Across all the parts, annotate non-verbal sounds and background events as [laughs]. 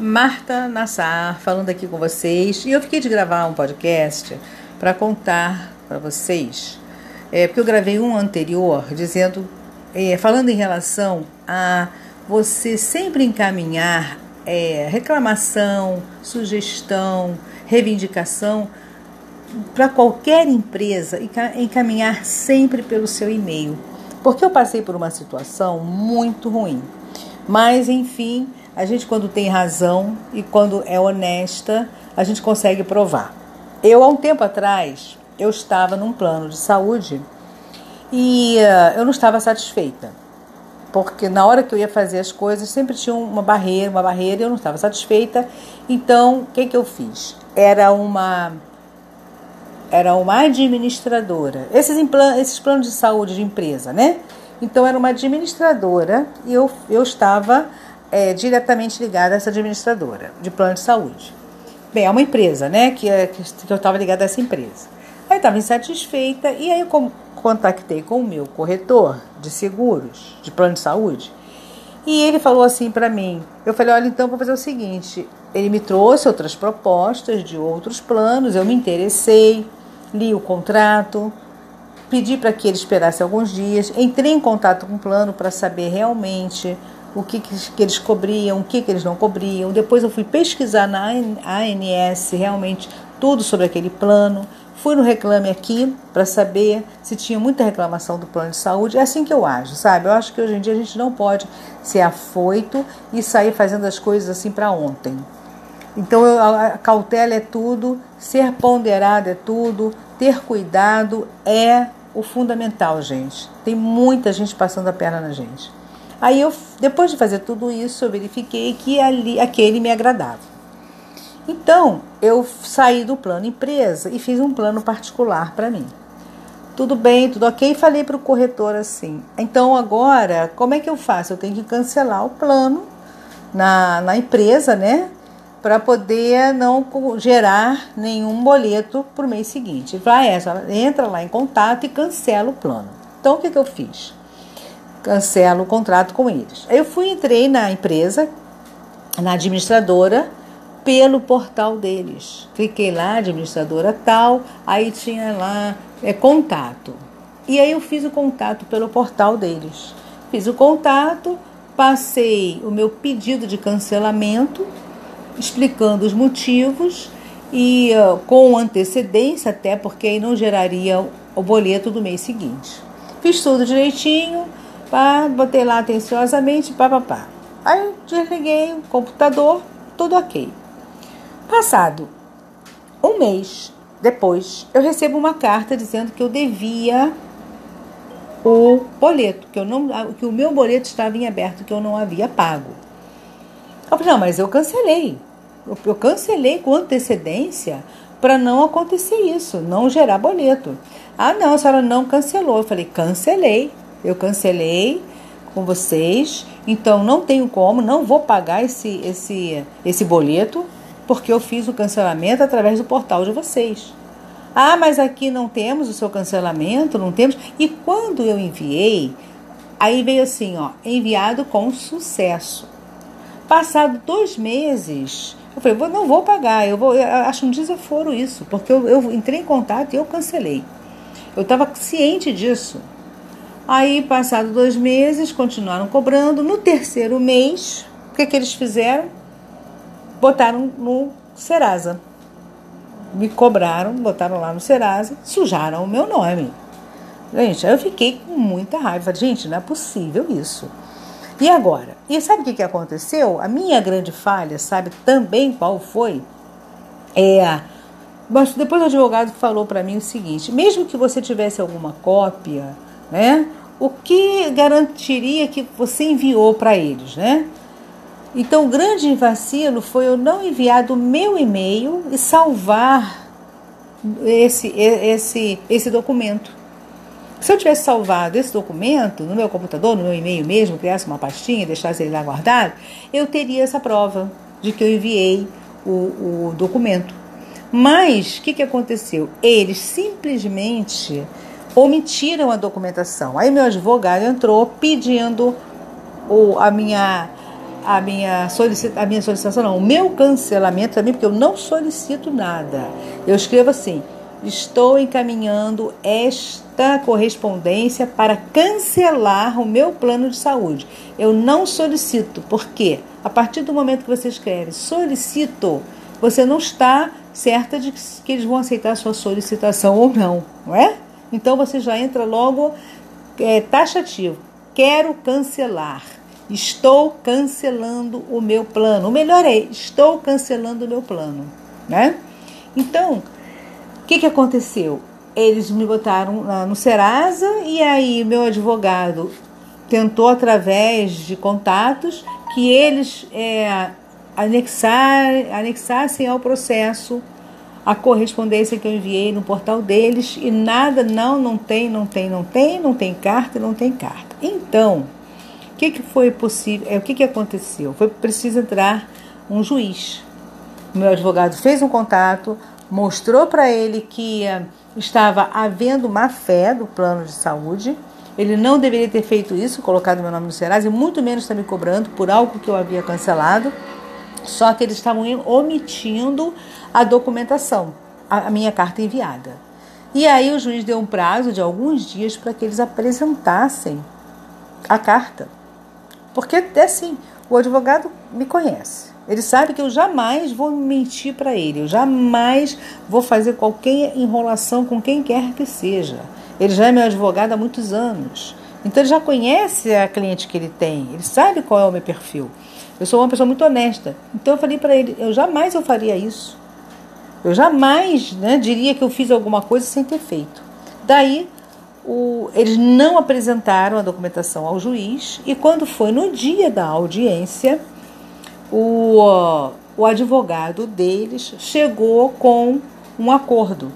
Marta Nassar falando aqui com vocês e eu fiquei de gravar um podcast para contar para vocês, é, porque eu gravei um anterior dizendo, é, falando em relação a você sempre encaminhar é, reclamação, sugestão, reivindicação para qualquer empresa e encaminhar sempre pelo seu e-mail, porque eu passei por uma situação muito ruim. Mas enfim, a gente quando tem razão e quando é honesta, a gente consegue provar. Eu há um tempo atrás, eu estava num plano de saúde e uh, eu não estava satisfeita. Porque na hora que eu ia fazer as coisas, sempre tinha uma barreira, uma barreira, e eu não estava satisfeita. Então, o que, que eu fiz? Era uma era uma administradora. Esses, esses planos de saúde de empresa, né? Então era uma administradora e eu, eu estava é, diretamente ligada a essa administradora de plano de saúde. Bem, é uma empresa, né? Que, é, que eu estava ligada a essa empresa. Aí estava insatisfeita e aí eu contactei com o meu corretor de seguros, de plano de saúde, e ele falou assim para mim. Eu falei, olha, então vou fazer o seguinte. Ele me trouxe outras propostas de outros planos, eu me interessei, li o contrato, pedi para que ele esperasse alguns dias, entrei em contato com o plano para saber realmente o que, que, eles cobriam, o que, que eles não cobriam. Depois eu fui pesquisar na ANS realmente tudo sobre aquele plano. Fui no Reclame Aqui para saber se tinha muita reclamação do plano de saúde. É assim que eu acho, sabe? Eu acho que hoje em dia a gente não pode ser afoito e sair fazendo as coisas assim para ontem. Então, a cautela é tudo, ser ponderado é tudo, ter cuidado é o fundamental, gente. Tem muita gente passando a perna na gente. Aí, eu, depois de fazer tudo isso, eu verifiquei que ali, aquele me agradava. Então, eu saí do plano empresa e fiz um plano particular para mim. Tudo bem, tudo ok. Falei para o corretor assim. Então, agora, como é que eu faço? Eu tenho que cancelar o plano na, na empresa, né? para poder não gerar nenhum boleto para o mês seguinte. Vai essa, entra lá em contato e cancela o plano. Então o que, que eu fiz? Cancelo o contrato com eles. Eu fui entrei na empresa, na administradora, pelo portal deles. Cliquei lá, administradora tal, aí tinha lá é, contato. E aí eu fiz o contato pelo portal deles. Fiz o contato, passei o meu pedido de cancelamento explicando os motivos e uh, com antecedência, até porque aí não geraria o boleto do mês seguinte. Fiz tudo direitinho, pá, botei lá atenciosamente, pá, pá, pá. Aí desliguei o computador, tudo ok. Passado um mês depois, eu recebo uma carta dizendo que eu devia o boleto, que, eu não, que o meu boleto estava em aberto, que eu não havia pago. Eu falei, não, mas eu cancelei. Eu, eu cancelei com antecedência para não acontecer isso, não gerar boleto. Ah, não, a senhora não cancelou. Eu falei, cancelei. Eu cancelei com vocês, então não tenho como, não vou pagar esse, esse, esse boleto, porque eu fiz o cancelamento através do portal de vocês. Ah, mas aqui não temos o seu cancelamento, não temos. E quando eu enviei, aí veio assim, ó, enviado com sucesso. Passado dois meses, eu falei, não vou pagar, eu vou, eu acho um desaforo isso, porque eu, eu entrei em contato e eu cancelei. Eu estava ciente disso. Aí, passado dois meses, continuaram cobrando. No terceiro mês, o que, que eles fizeram? Botaram no Serasa. Me cobraram, botaram lá no Serasa, sujaram o meu nome. Gente, eu fiquei com muita raiva. Gente, não é possível isso. E agora? E sabe o que, que aconteceu? A minha grande falha, sabe também qual foi? É. Mas depois o advogado falou para mim o seguinte: mesmo que você tivesse alguma cópia, né? O que garantiria que você enviou para eles, né? Então, o grande vacilo foi eu não enviar do meu e-mail e salvar esse, esse, esse documento. Se eu tivesse salvado esse documento no meu computador, no meu e-mail mesmo, criasse uma pastinha, deixasse ele lá guardado, eu teria essa prova de que eu enviei o, o documento. Mas o que, que aconteceu? Eles simplesmente omitiram a documentação. Aí meu advogado entrou pedindo o, a minha a minha, solicita, a minha solicitação, não, o meu cancelamento também, porque eu não solicito nada. Eu escrevo assim: estou encaminhando esta correspondência para cancelar o meu plano de saúde. Eu não solicito, porque a partir do momento que você escreve solicito, você não está certa de que eles vão aceitar a sua solicitação ou não, não é? Então você já entra logo é, taxativo. Quero cancelar. Estou cancelando o meu plano. O melhor é estou cancelando o meu plano, né? Então, o que, que aconteceu? Eles me botaram no Serasa e aí meu advogado tentou através de contatos que eles é, anexar, anexassem ao processo a correspondência que eu enviei no portal deles e nada, não, não tem, não tem, não tem, não tem carta, não tem carta. Então, o que, que foi possível? É, o que, que aconteceu? Foi preciso entrar um juiz. O meu advogado fez um contato, mostrou para ele que uh, estava havendo má fé do plano de saúde. Ele não deveria ter feito isso, colocado meu nome no Serasa, e muito menos está me cobrando por algo que eu havia cancelado. Só que eles estavam omitindo a documentação, a minha carta enviada. E aí o juiz deu um prazo de alguns dias para que eles apresentassem a carta. Porque é assim, o advogado me conhece. Ele sabe que eu jamais vou mentir para ele, eu jamais vou fazer qualquer enrolação com quem quer que seja. Ele já é meu advogado há muitos anos. Então ele já conhece a cliente que ele tem, ele sabe qual é o meu perfil. Eu sou uma pessoa muito honesta. Então eu falei para ele, eu jamais eu faria isso. Eu jamais né, diria que eu fiz alguma coisa sem ter feito. Daí o, eles não apresentaram a documentação ao juiz e quando foi no dia da audiência, o, o advogado deles chegou com um acordo.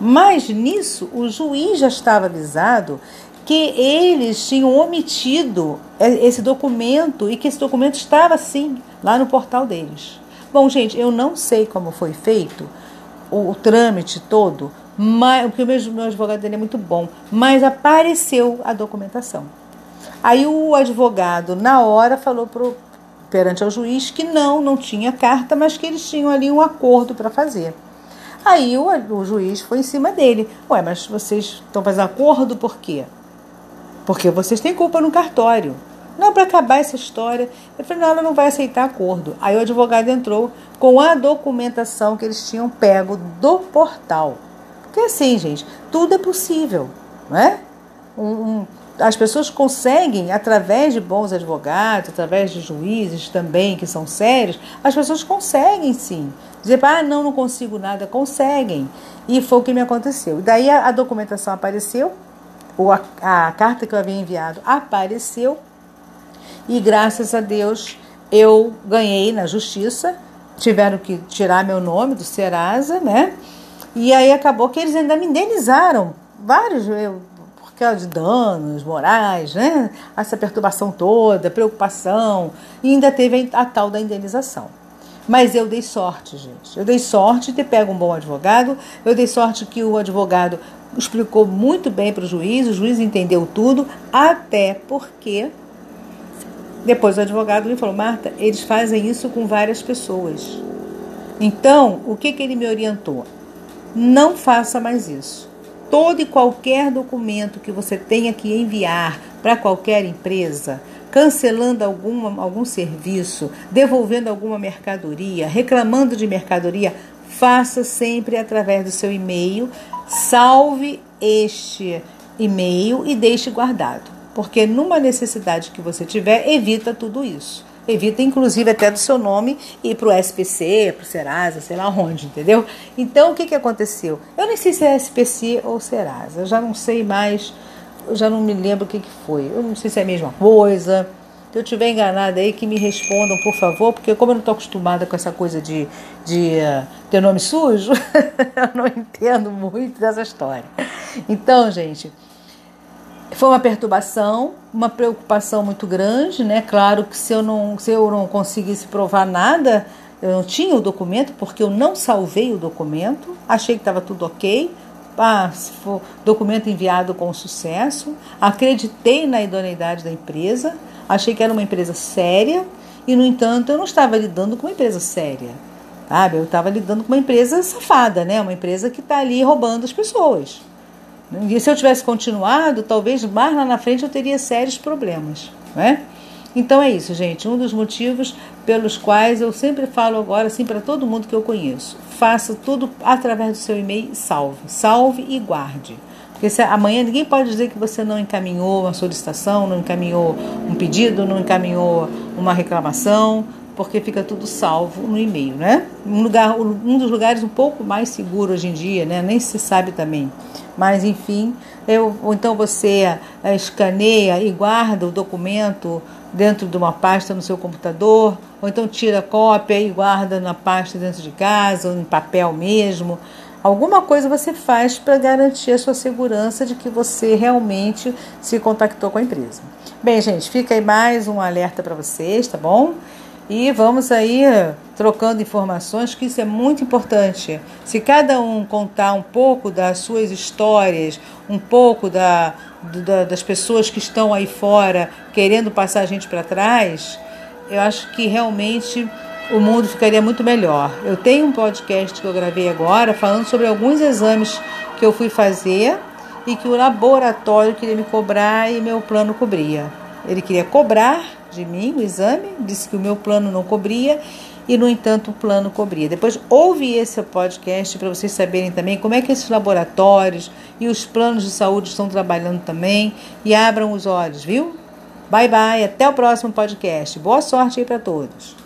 Mas nisso o juiz já estava avisado que eles tinhtinham omitido esse documento e que esse documento estava sim lá no portal deles. Bom, gente, eu não sei como foi feito o, o trâmite todo, mas, porque o meu, meu advogado dele é muito bom, mas apareceu a documentação. Aí o advogado, na hora, falou pro, perante ao juiz que não, não tinha carta, mas que eles tinham ali um acordo para fazer. Aí o, o juiz foi em cima dele. Ué, mas vocês estão fazendo acordo por quê? Porque vocês têm culpa no cartório. Não, para acabar essa história. Eu falei, não, ela não vai aceitar acordo. Aí o advogado entrou com a documentação que eles tinham pego do portal. Porque assim, gente, tudo é possível, não é? Um, um, as pessoas conseguem, através de bons advogados, através de juízes também que são sérios, as pessoas conseguem sim. Dizer, ah, não, não consigo nada, conseguem. E foi o que me aconteceu. E daí a, a documentação apareceu, ou a, a carta que eu havia enviado apareceu e graças a Deus eu ganhei na justiça. Tiveram que tirar meu nome do Serasa, né? E aí acabou que eles ainda me indenizaram vários, eu, por causa de danos morais, né? Essa perturbação toda, preocupação, e ainda teve a, a tal da indenização. Mas eu dei sorte, gente. Eu dei sorte de ter pego um bom advogado. Eu dei sorte que o advogado explicou muito bem para o juiz, o juiz entendeu tudo, até porque depois o advogado me falou: Marta, eles fazem isso com várias pessoas. Então, o que, que ele me orientou? Não faça mais isso. Todo e qualquer documento que você tenha que enviar para qualquer empresa, cancelando alguma, algum serviço, devolvendo alguma mercadoria, reclamando de mercadoria, faça sempre através do seu e-mail salve este e-mail e deixe guardado, porque numa necessidade que você tiver, evita tudo isso. Evita, inclusive, até do seu nome ir para o SPC, para o Serasa, sei lá onde, entendeu? Então, o que, que aconteceu? Eu nem sei se é SPC ou Serasa, já não sei mais, eu já não me lembro o que, que foi. Eu não sei se é a mesma coisa. Se eu estiver enganada aí, que me respondam, por favor, porque como eu não estou acostumada com essa coisa de, de uh, ter nome sujo, [laughs] eu não entendo muito dessa história. Então, gente, foi uma perturbação, uma preocupação muito grande, né? Claro que se eu não, se eu não conseguisse provar nada, eu não tinha o documento, porque eu não salvei o documento, achei que estava tudo ok. For documento enviado com sucesso, acreditei na idoneidade da empresa, achei que era uma empresa séria e, no entanto, eu não estava lidando com uma empresa séria. Sabe? Eu estava lidando com uma empresa safada, né? Uma empresa que está ali roubando as pessoas. E se eu tivesse continuado, talvez mais lá na frente eu teria sérios problemas, né? Então é isso, gente. Um dos motivos pelos quais eu sempre falo agora assim para todo mundo que eu conheço: faça tudo através do seu e-mail, salve, salve e guarde. Porque se amanhã ninguém pode dizer que você não encaminhou uma solicitação, não encaminhou um pedido, não encaminhou uma reclamação, porque fica tudo salvo no e-mail, né? Um, lugar, um dos lugares um pouco mais seguro hoje em dia, né? Nem se sabe também. Mas enfim, eu, ou então você é, escaneia e guarda o documento dentro de uma pasta no seu computador, ou então tira cópia e guarda na pasta dentro de casa, ou em papel mesmo. Alguma coisa você faz para garantir a sua segurança de que você realmente se contactou com a empresa. Bem, gente, fica aí mais um alerta para vocês, tá bom? E vamos aí trocando informações, que isso é muito importante. Se cada um contar um pouco das suas histórias, um pouco da, da das pessoas que estão aí fora querendo passar a gente para trás, eu acho que realmente o mundo ficaria muito melhor. Eu tenho um podcast que eu gravei agora falando sobre alguns exames que eu fui fazer e que o laboratório queria me cobrar e meu plano cobria. Ele queria cobrar de mim o exame, disse que o meu plano não cobria e, no entanto, o plano cobria. Depois ouve esse podcast para vocês saberem também como é que esses laboratórios e os planos de saúde estão trabalhando também e abram os olhos, viu? Bye bye, até o próximo podcast. Boa sorte aí para todos.